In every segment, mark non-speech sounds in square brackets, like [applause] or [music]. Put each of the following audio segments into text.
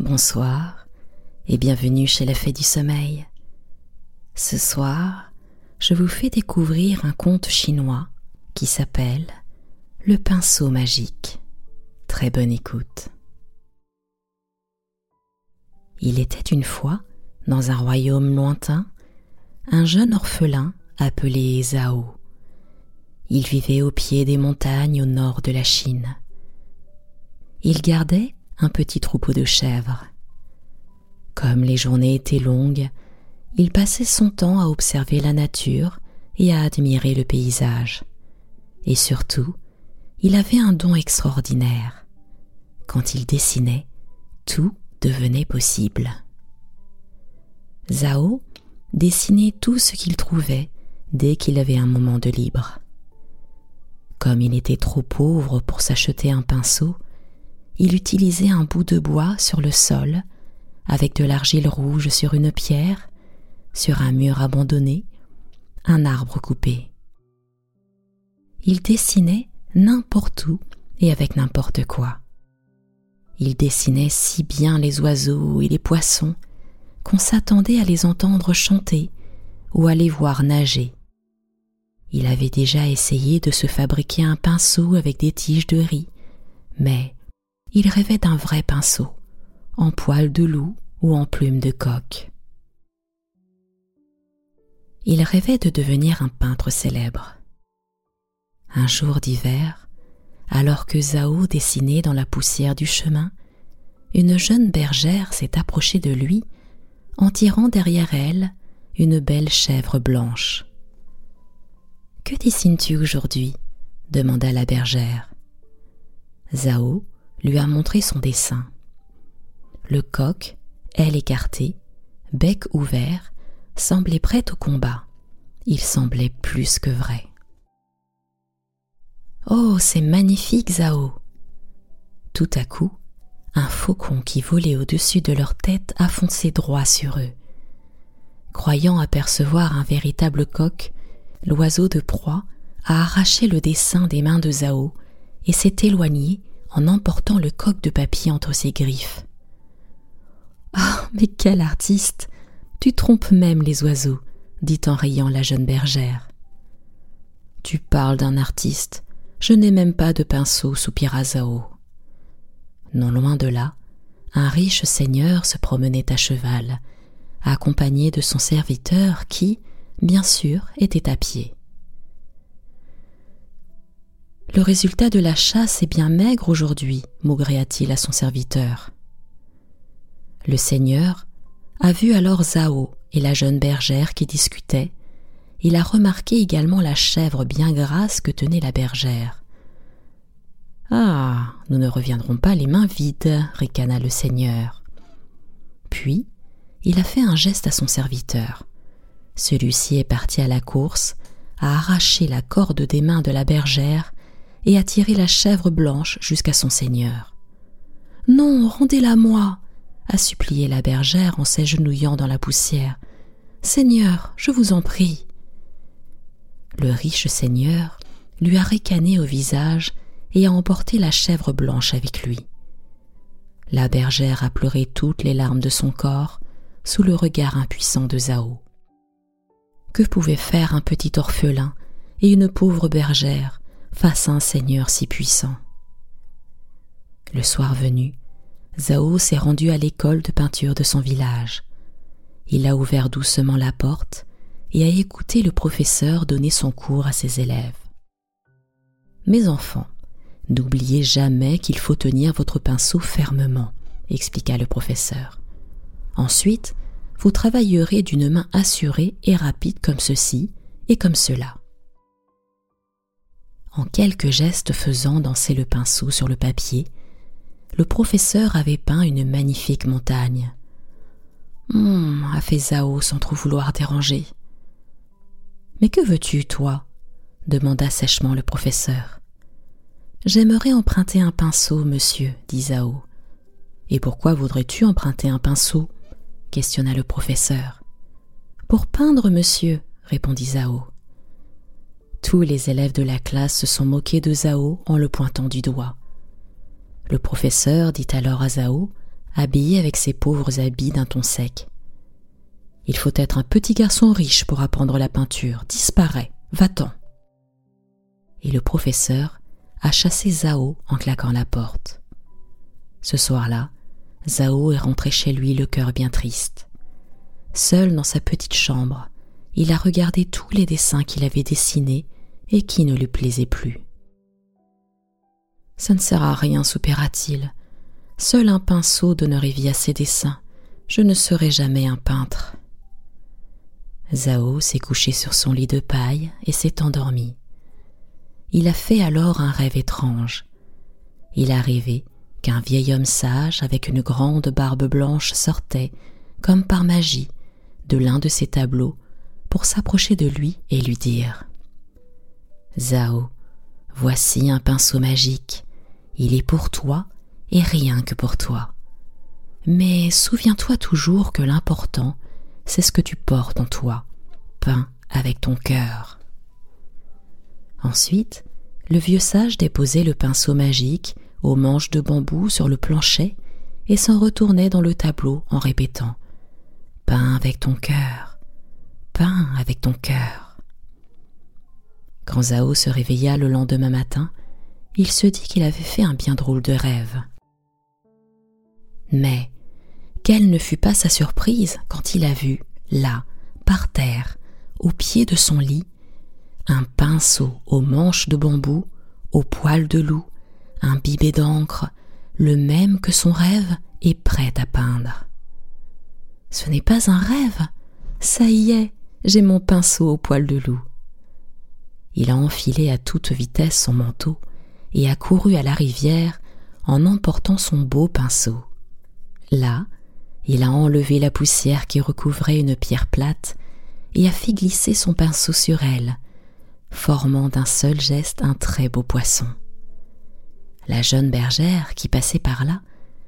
Bonsoir et bienvenue chez la Fée du Sommeil. Ce soir, je vous fais découvrir un conte chinois qui s'appelle Le pinceau magique. Très bonne écoute. Il était une fois, dans un royaume lointain, un jeune orphelin appelé Zhao. Il vivait au pied des montagnes au nord de la Chine. Il gardait un petit troupeau de chèvres. Comme les journées étaient longues, il passait son temps à observer la nature et à admirer le paysage. Et surtout, il avait un don extraordinaire. Quand il dessinait, tout devenait possible. Zhao dessinait tout ce qu'il trouvait dès qu'il avait un moment de libre. Comme il était trop pauvre pour s'acheter un pinceau, il utilisait un bout de bois sur le sol, avec de l'argile rouge sur une pierre, sur un mur abandonné, un arbre coupé. Il dessinait n'importe où et avec n'importe quoi. Il dessinait si bien les oiseaux et les poissons qu'on s'attendait à les entendre chanter ou à les voir nager. Il avait déjà essayé de se fabriquer un pinceau avec des tiges de riz, mais il rêvait d'un vrai pinceau, en poil de loup ou en plume de coq. Il rêvait de devenir un peintre célèbre. Un jour d'hiver, alors que Zhao dessinait dans la poussière du chemin, une jeune bergère s'est approchée de lui en tirant derrière elle une belle chèvre blanche. Que dessines-tu aujourd'hui? demanda la bergère. Zhao lui a montré son dessin. Le coq, aile écartée, bec ouvert, semblait prêt au combat. Il semblait plus que vrai. Oh, c'est magnifique, Zao Tout à coup, un faucon qui volait au-dessus de leur tête a foncé droit sur eux. Croyant apercevoir un véritable coq, l'oiseau de proie a arraché le dessin des mains de Zao et s'est éloigné en emportant le coq de papier entre ses griffes. Ah, mais quel artiste Tu trompes même les oiseaux, dit en riant la jeune bergère. Tu parles d'un artiste. Je n'ai même pas de pinceau, soupira Zao. Non loin de là, un riche seigneur se promenait à cheval, accompagné de son serviteur qui, bien sûr, était à pied. Le résultat de la chasse est bien maigre aujourd'hui, maugréa-t-il à son serviteur. Le seigneur a vu alors Zao et la jeune bergère qui discutaient. Il a remarqué également la chèvre bien grasse que tenait la bergère. Ah, nous ne reviendrons pas les mains vides, ricana le seigneur. Puis, il a fait un geste à son serviteur. Celui-ci est parti à la course, a arraché la corde des mains de la bergère et a tiré la chèvre blanche jusqu'à son seigneur. Non, rendez-la moi, a supplié la bergère en s'agenouillant dans la poussière. Seigneur, je vous en prie. Le riche seigneur lui a ricané au visage et a emporté la chèvre blanche avec lui. La bergère a pleuré toutes les larmes de son corps sous le regard impuissant de Zao. Que pouvait faire un petit orphelin et une pauvre bergère face à un seigneur si puissant. Le soir venu, Zhao s'est rendu à l'école de peinture de son village. Il a ouvert doucement la porte et a écouté le professeur donner son cours à ses élèves. Mes enfants, n'oubliez jamais qu'il faut tenir votre pinceau fermement, expliqua le professeur. Ensuite, vous travaillerez d'une main assurée et rapide comme ceci et comme cela en quelques gestes faisant danser le pinceau sur le papier, le professeur avait peint une magnifique montagne. Hum, a fait Zao sans trop vouloir déranger. Mais que veux-tu, toi? demanda sèchement le professeur. J'aimerais emprunter un pinceau, monsieur, dit Zao. Et pourquoi voudrais-tu emprunter un pinceau? questionna le professeur. Pour peindre, monsieur, répondit Zao. Tous les élèves de la classe se sont moqués de Zhao en le pointant du doigt. Le professeur dit alors à Zhao habillé avec ses pauvres habits d'un ton sec. Il faut être un petit garçon riche pour apprendre la peinture. Disparaît, va-t'en. Et le professeur a chassé Zhao en claquant la porte. Ce soir-là, Zhao est rentré chez lui le cœur bien triste. Seul dans sa petite chambre, il a regardé tous les dessins qu'il avait dessinés et qui ne lui plaisaient plus. Ça ne sert à rien, soupira-t-il. Seul un pinceau donnerait vie à ses dessins. Je ne serai jamais un peintre. Zhao s'est couché sur son lit de paille et s'est endormi. Il a fait alors un rêve étrange. Il a rêvé qu'un vieil homme sage avec une grande barbe blanche sortait, comme par magie, de l'un de ses tableaux pour s'approcher de lui et lui dire Zhao, voici un pinceau magique. Il est pour toi et rien que pour toi. Mais souviens-toi toujours que l'important, c'est ce que tu portes en toi, peint avec ton cœur. Ensuite, le vieux sage déposait le pinceau magique aux manches de bambou sur le plancher et s'en retournait dans le tableau en répétant Peins avec ton cœur, avec ton cœur. Quand Zhao se réveilla le lendemain matin, il se dit qu'il avait fait un bien drôle de rêve. Mais quelle ne fut pas sa surprise quand il a vu, là, par terre, au pied de son lit, un pinceau aux manches de bambou, aux poils de loup, bibet d'encre, le même que son rêve, est prêt à peindre. Ce n'est pas un rêve, ça y est, j'ai mon pinceau aux poils de loup. Il a enfilé à toute vitesse son manteau et a couru à la rivière en emportant son beau pinceau. Là, il a enlevé la poussière qui recouvrait une pierre plate et a fait glisser son pinceau sur elle, formant d'un seul geste un très beau poisson. La jeune bergère qui passait par là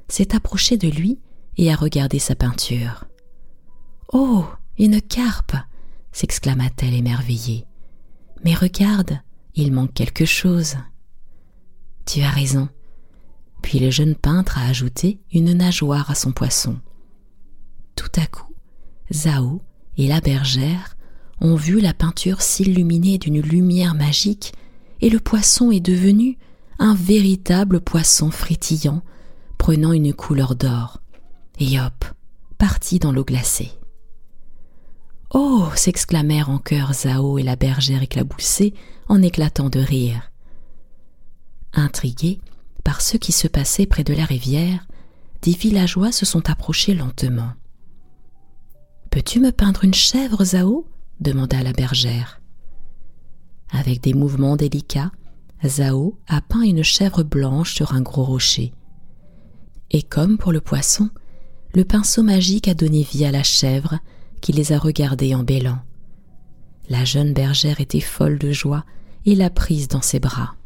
s'est approchée de lui et a regardé sa peinture. Oh. Une carpe. S'exclama t-elle émerveillée. Mais regarde, il manque quelque chose. Tu as raison. Puis le jeune peintre a ajouté une nageoire à son poisson. Tout à coup, Zhao et la bergère ont vu la peinture s'illuminer d'une lumière magique et le poisson est devenu un véritable poisson frétillant, prenant une couleur d'or. Et hop, parti dans l'eau glacée. Oh s'exclamèrent en chœur Zhao et la bergère éclaboussée en éclatant de rire. Intrigués par ce qui se passait près de la rivière, des villageois se sont approchés lentement. Peux-tu me peindre une chèvre, Zhao demanda la bergère. Avec des mouvements délicats, Zhao a peint une chèvre blanche sur un gros rocher. Et comme pour le poisson, le pinceau magique a donné vie à la chèvre qui les a regardés en bêlant. La jeune bergère était folle de joie et l'a prise dans ses bras.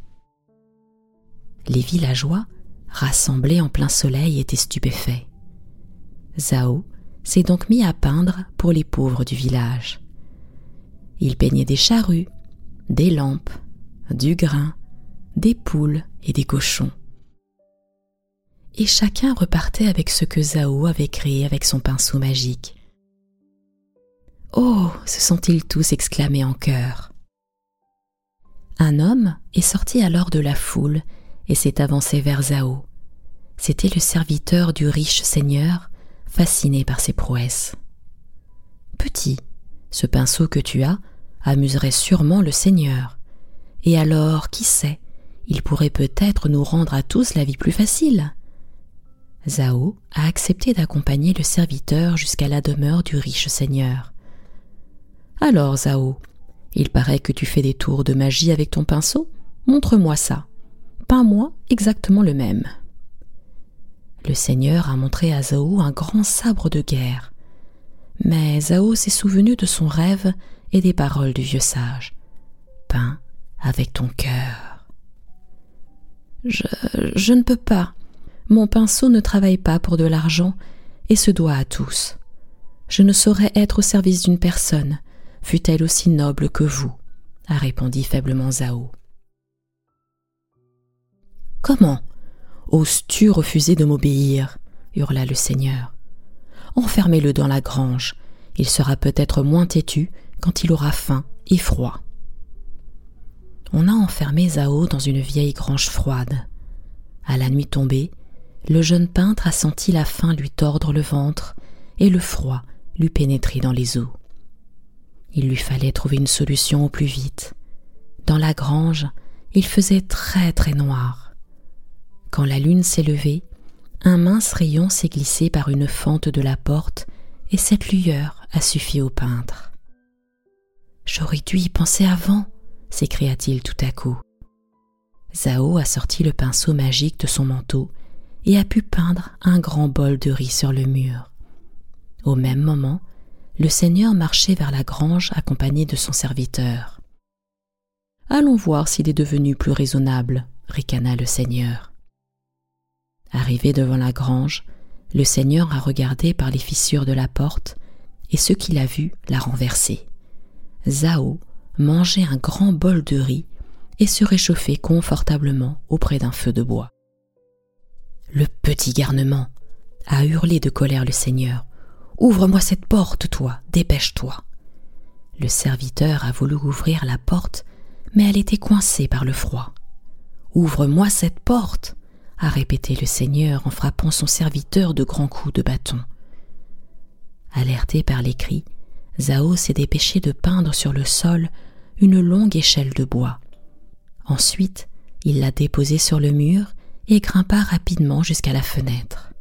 Les villageois, rassemblés en plein soleil, étaient stupéfaits. Zhao s'est donc mis à peindre pour les pauvres du village. Il peignait des charrues, des lampes, du grain, des poules et des cochons. Et chacun repartait avec ce que Zhao avait créé avec son pinceau magique. Oh se sont-ils tous exclamés en chœur. Un homme est sorti alors de la foule et s'est avancé vers Zhao. C'était le serviteur du riche seigneur, fasciné par ses prouesses. Petit, ce pinceau que tu as amuserait sûrement le seigneur. Et alors, qui sait, il pourrait peut-être nous rendre à tous la vie plus facile. Zhao a accepté d'accompagner le serviteur jusqu'à la demeure du riche seigneur. Alors, Zhao, il paraît que tu fais des tours de magie avec ton pinceau Montre-moi ça. Peins-moi exactement le même. Le seigneur a montré à Zhao un grand sabre de guerre. Mais Zhao s'est souvenu de son rêve et des paroles du vieux sage. Peins avec ton cœur. Je, je ne peux pas. Mon pinceau ne travaille pas pour de l'argent et se doit à tous. Je ne saurais être au service d'une personne, fût-elle aussi noble que vous, a répondu faiblement Zhao. Comment Oses-tu refuser de m'obéir? hurla le seigneur. Enfermez-le dans la grange, il sera peut-être moins têtu quand il aura faim et froid. On a enfermé Zao dans une vieille grange froide. À la nuit tombée, le jeune peintre a senti la faim lui tordre le ventre et le froid lui pénétrer dans les os. Il lui fallait trouver une solution au plus vite. Dans la grange, il faisait très très noir. Quand la lune s'est levée, un mince rayon s'est glissé par une fente de la porte et cette lueur a suffi au peintre. J'aurais dû y penser avant, s'écria-t-il tout à coup. Zao a sorti le pinceau magique de son manteau et a pu peindre un grand bol de riz sur le mur. Au même moment, le seigneur marchait vers la grange accompagné de son serviteur. Allons voir s'il est devenu plus raisonnable, ricana le seigneur. Arrivé devant la grange, le seigneur a regardé par les fissures de la porte, et ce qu'il a vu l'a renversé. Zao mangeait un grand bol de riz et se réchauffait confortablement auprès d'un feu de bois. Le petit garnement a hurlé de colère le seigneur. Ouvre-moi cette porte, toi, dépêche-toi. Le serviteur a voulu ouvrir la porte, mais elle était coincée par le froid. Ouvre-moi cette porte, a répété le seigneur en frappant son serviteur de grands coups de bâton. Alerté par les cris, Zao s'est dépêché de peindre sur le sol une longue échelle de bois. Ensuite, il l'a déposée sur le mur et grimpa rapidement jusqu'à la fenêtre.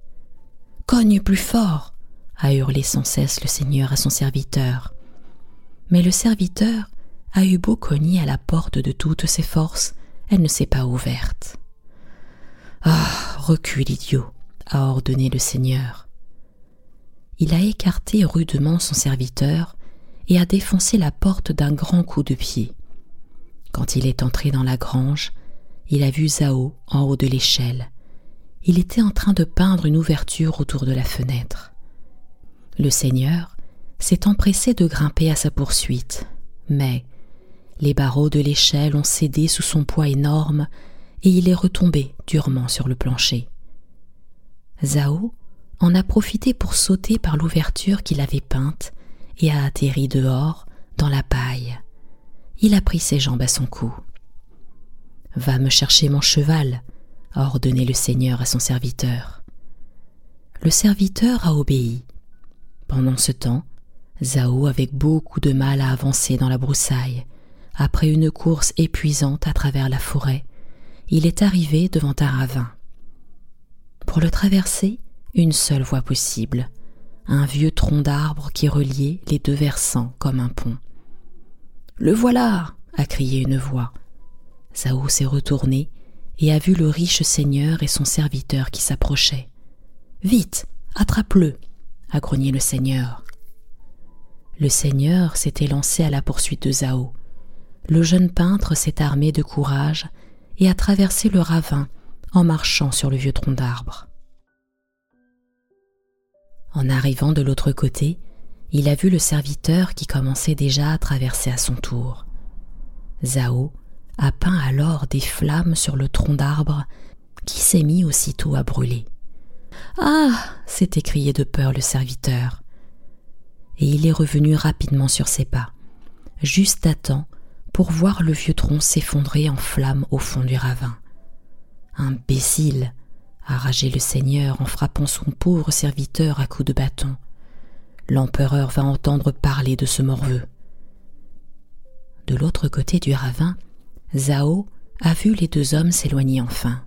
Cogne plus fort a hurlé sans cesse le seigneur à son serviteur. Mais le serviteur a eu beau cogner à la porte de toutes ses forces, elle ne s'est pas ouverte. Ah, recule, idiot, a ordonné le seigneur. Il a écarté rudement son serviteur et a défoncé la porte d'un grand coup de pied. Quand il est entré dans la grange, il a vu Zao en haut de l'échelle. Il était en train de peindre une ouverture autour de la fenêtre. Le seigneur s'est empressé de grimper à sa poursuite, mais les barreaux de l'échelle ont cédé sous son poids énorme et il est retombé durement sur le plancher. Zao en a profité pour sauter par l'ouverture qu'il avait peinte et a atterri dehors, dans la paille. Il a pris ses jambes à son cou. Va me chercher mon cheval, a ordonné le seigneur à son serviteur. Le serviteur a obéi. Pendant ce temps, Zao, avec beaucoup de mal à avancer dans la broussaille, après une course épuisante à travers la forêt, il est arrivé devant un ravin. Pour le traverser, une seule voie possible, un vieux tronc d'arbre qui reliait les deux versants comme un pont. Le voilà a crié une voix. Zao s'est retourné et a vu le riche seigneur et son serviteur qui s'approchaient. Vite, attrape-le a grogné le seigneur. Le seigneur s'était lancé à la poursuite de Zao. Le jeune peintre s'est armé de courage et a traversé le ravin en marchant sur le vieux tronc d'arbre. En arrivant de l'autre côté, il a vu le serviteur qui commençait déjà à traverser à son tour. Zao a peint alors des flammes sur le tronc d'arbre qui s'est mis aussitôt à brûler. Ah s'est écrié de peur le serviteur. Et il est revenu rapidement sur ses pas, juste à temps pour voir le vieux tronc s'effondrer en flammes au fond du ravin. Imbécile a ragé le seigneur en frappant son pauvre serviteur à coups de bâton. L'empereur va entendre parler de ce morveux. De l'autre côté du ravin, Zhao a vu les deux hommes s'éloigner enfin.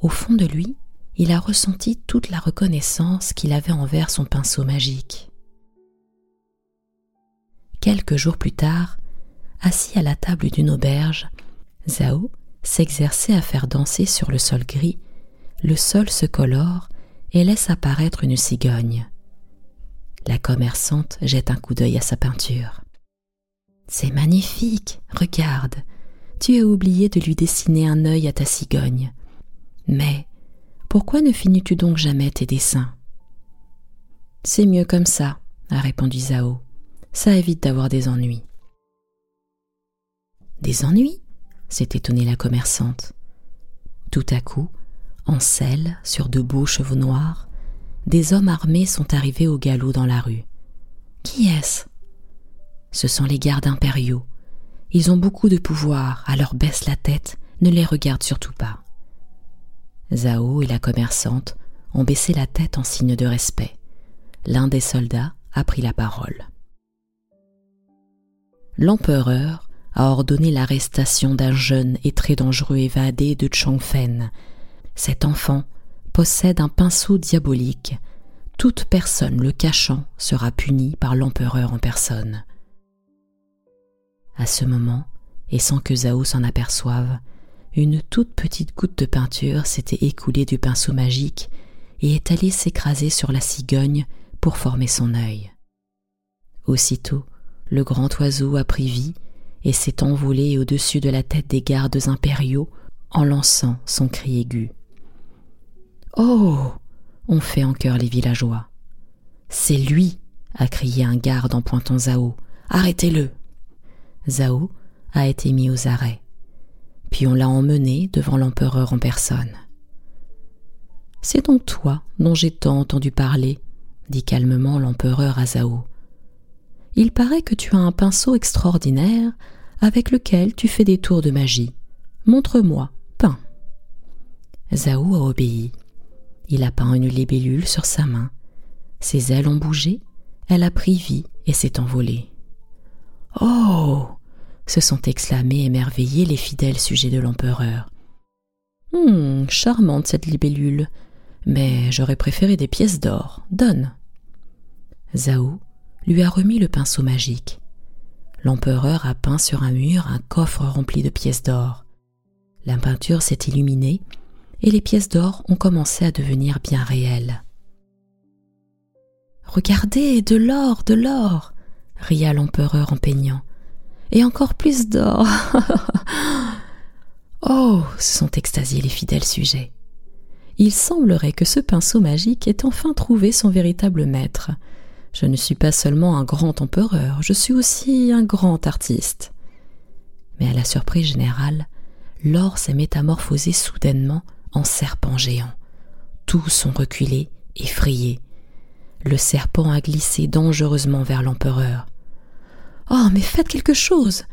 Au fond de lui, il a ressenti toute la reconnaissance qu'il avait envers son pinceau magique. Quelques jours plus tard, assis à la table d'une auberge, Zhao s'exerçait à faire danser sur le sol gris le sol se colore et laisse apparaître une cigogne. La commerçante jette un coup d'œil à sa peinture. C'est magnifique, regarde. Tu as oublié de lui dessiner un œil à ta cigogne. Mais pourquoi ne finis-tu donc jamais tes dessins? C'est mieux comme ça, a répondu Zao. Ça évite d'avoir des ennuis. Des ennuis? s'est étonnée la commerçante. Tout à coup, en selle, sur de beaux cheveux noirs, des hommes armés sont arrivés au galop dans la rue. Qui est-ce? Ce sont les gardes impériaux. Ils ont beaucoup de pouvoir, alors baisse la tête, ne les regarde surtout pas. Zhao et la commerçante ont baissé la tête en signe de respect. L'un des soldats a pris la parole. L'empereur a ordonné l'arrestation d'un jeune et très dangereux évadé de Chongfen. Cet enfant possède un pinceau diabolique. Toute personne le cachant sera punie par l'empereur en personne. À ce moment, et sans que Zhao s'en aperçoive, une toute petite goutte de peinture s'était écoulée du pinceau magique et est allée s'écraser sur la cigogne pour former son œil. Aussitôt, le grand oiseau a pris vie et s'est envolé au-dessus de la tête des gardes impériaux en lançant son cri aigu. Oh ont fait en chœur les villageois. C'est lui a crié un garde en pointant Zhao. Arrêtez-le Zhao a été mis aux arrêts. Puis on l'a emmené devant l'empereur en personne. C'est donc toi dont j'ai tant entendu parler, dit calmement l'empereur à Zhao. Il paraît que tu as un pinceau extraordinaire avec lequel tu fais des tours de magie. Montre-moi, peins. Zhao a obéi. Il a peint une libellule sur sa main. Ses ailes ont bougé, elle a pris vie et s'est envolée. Oh se sont exclamés émerveillés les fidèles sujets de l'empereur. Hum, charmante cette libellule, mais j'aurais préféré des pièces d'or. Donne. Zhao lui a remis le pinceau magique. L'empereur a peint sur un mur un coffre rempli de pièces d'or. La peinture s'est illuminée et les pièces d'or ont commencé à devenir bien réelles. Regardez, de l'or, de l'or ria l'empereur en peignant. Et encore plus d'or. [laughs] oh se sont extasiés les fidèles sujets. Il semblerait que ce pinceau magique ait enfin trouvé son véritable maître. Je ne suis pas seulement un grand empereur, je suis aussi un grand artiste. Mais à la surprise générale, l'or s'est métamorphosé soudainement en serpent géant. Tous ont reculé, effrayés. Le serpent a glissé dangereusement vers l'empereur. Oh, mais faites quelque chose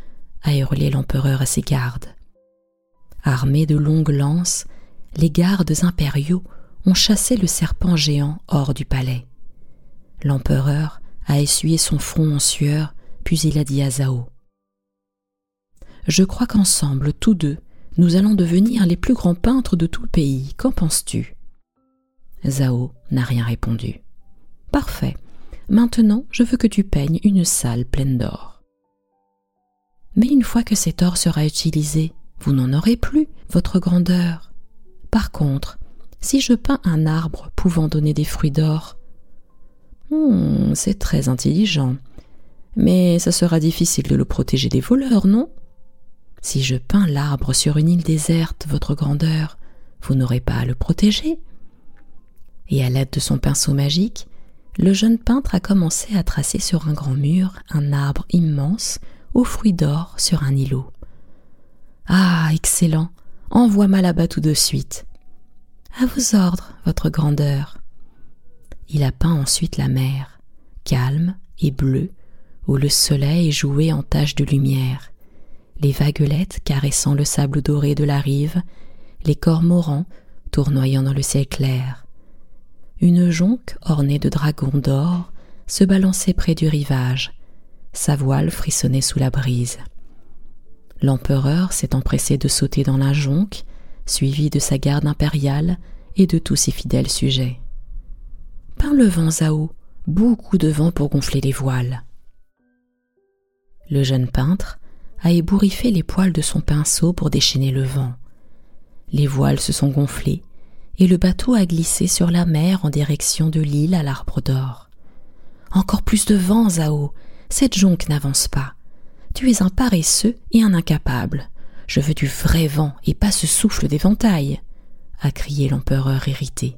a hurlé l'empereur à ses gardes. Armés de longues lances, les gardes impériaux ont chassé le serpent géant hors du palais. L'empereur a essuyé son front en sueur, puis il a dit à Zhao Je crois qu'ensemble, tous deux, nous allons devenir les plus grands peintres de tout le pays. Qu'en penses-tu? Zhao n'a rien répondu. Parfait. Maintenant, je veux que tu peignes une salle pleine d'or. Mais une fois que cet or sera utilisé, vous n'en aurez plus, votre grandeur. Par contre, si je peins un arbre pouvant donner des fruits d'or, hmm, c'est très intelligent. Mais ça sera difficile de le protéger des voleurs, non? Si je peins l'arbre sur une île déserte, votre grandeur, vous n'aurez pas à le protéger. Et à l'aide de son pinceau magique, le jeune peintre a commencé à tracer sur un grand mur un arbre immense aux fruits d'or sur un îlot. Ah, excellent. Envoie-moi là-bas tout de suite. À vos ordres, votre grandeur. Il a peint ensuite la mer, calme et bleue, où le soleil jouait en taches de lumière, les vaguelettes caressant le sable doré de la rive, les cormorans tournoyant dans le ciel clair. Une jonque ornée de dragons d'or se balançait près du rivage, sa voile frissonnait sous la brise. L'empereur s'est empressé de sauter dans la jonque, suivi de sa garde impériale et de tous ses fidèles sujets. Peins le vent, Zao, beaucoup de vent pour gonfler les voiles. Le jeune peintre a ébouriffé les poils de son pinceau pour déchaîner le vent. Les voiles se sont gonflées et le bateau a glissé sur la mer en direction de l'île à l'arbre d'or. Encore plus de vent, Zao. Cette jonque n'avance pas. Tu es un paresseux et un incapable. Je veux du vrai vent et pas ce souffle d'éventail, a crié l'empereur irrité.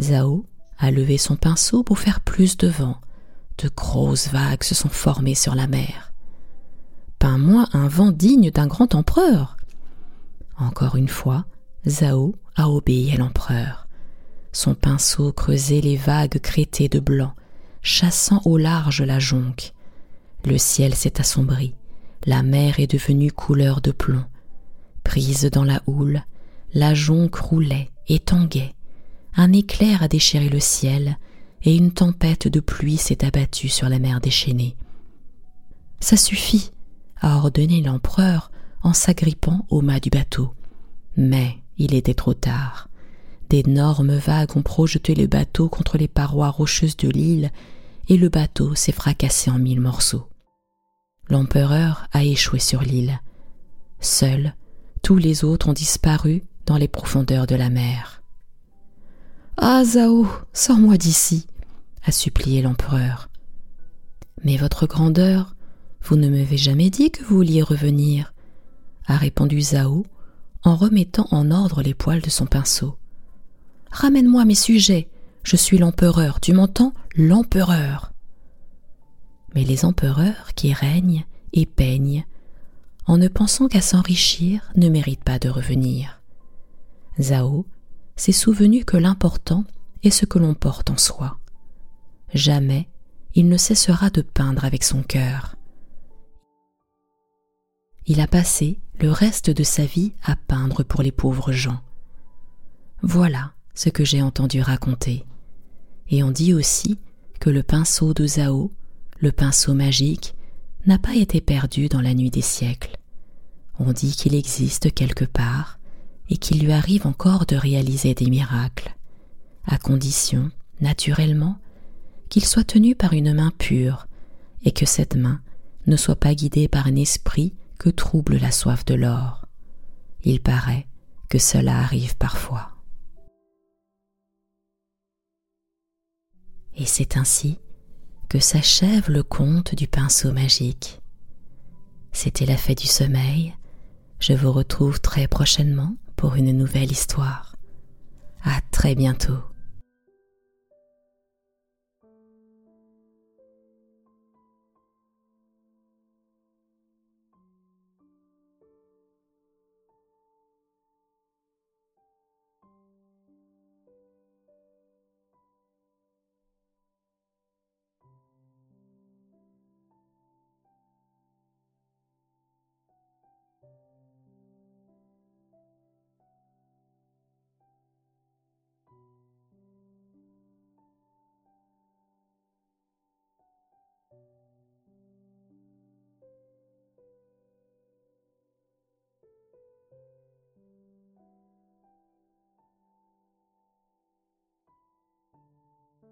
Zao a levé son pinceau pour faire plus de vent. De grosses vagues se sont formées sur la mer moi un vent digne d'un grand empereur. Encore une fois, Zhao a obéi à l'empereur. Son pinceau creusait les vagues crétées de blanc, chassant au large la jonque. Le ciel s'est assombri, la mer est devenue couleur de plomb. Prise dans la houle, la jonque roulait et tanguait. Un éclair a déchiré le ciel, et une tempête de pluie s'est abattue sur la mer déchaînée. Ça suffit, a ordonné l'empereur en s'agrippant au mât du bateau. Mais il était trop tard. D'énormes vagues ont projeté le bateau contre les parois rocheuses de l'île, et le bateau s'est fracassé en mille morceaux. L'empereur a échoué sur l'île. Seuls, tous les autres ont disparu dans les profondeurs de la mer. Ah, Zao, sors-moi d'ici, a supplié l'empereur. Mais votre grandeur, vous ne m'avez jamais dit que vous vouliez revenir, a répondu Zao en remettant en ordre les poils de son pinceau. Ramène-moi mes sujets, je suis l'empereur, tu m'entends? L'empereur. Mais les empereurs qui règnent et peignent, en ne pensant qu'à s'enrichir, ne méritent pas de revenir. Zao s'est souvenu que l'important est ce que l'on porte en soi. Jamais il ne cessera de peindre avec son cœur. Il a passé le reste de sa vie à peindre pour les pauvres gens. Voilà ce que j'ai entendu raconter. Et on dit aussi que le pinceau de Zao, le pinceau magique, n'a pas été perdu dans la nuit des siècles. On dit qu'il existe quelque part et qu'il lui arrive encore de réaliser des miracles, à condition, naturellement, qu'il soit tenu par une main pure et que cette main ne soit pas guidée par un esprit que trouble la soif de l'or. Il paraît que cela arrive parfois. Et c'est ainsi que s'achève le conte du pinceau magique. C'était la fête du sommeil. Je vous retrouve très prochainement pour une nouvelle histoire. À très bientôt.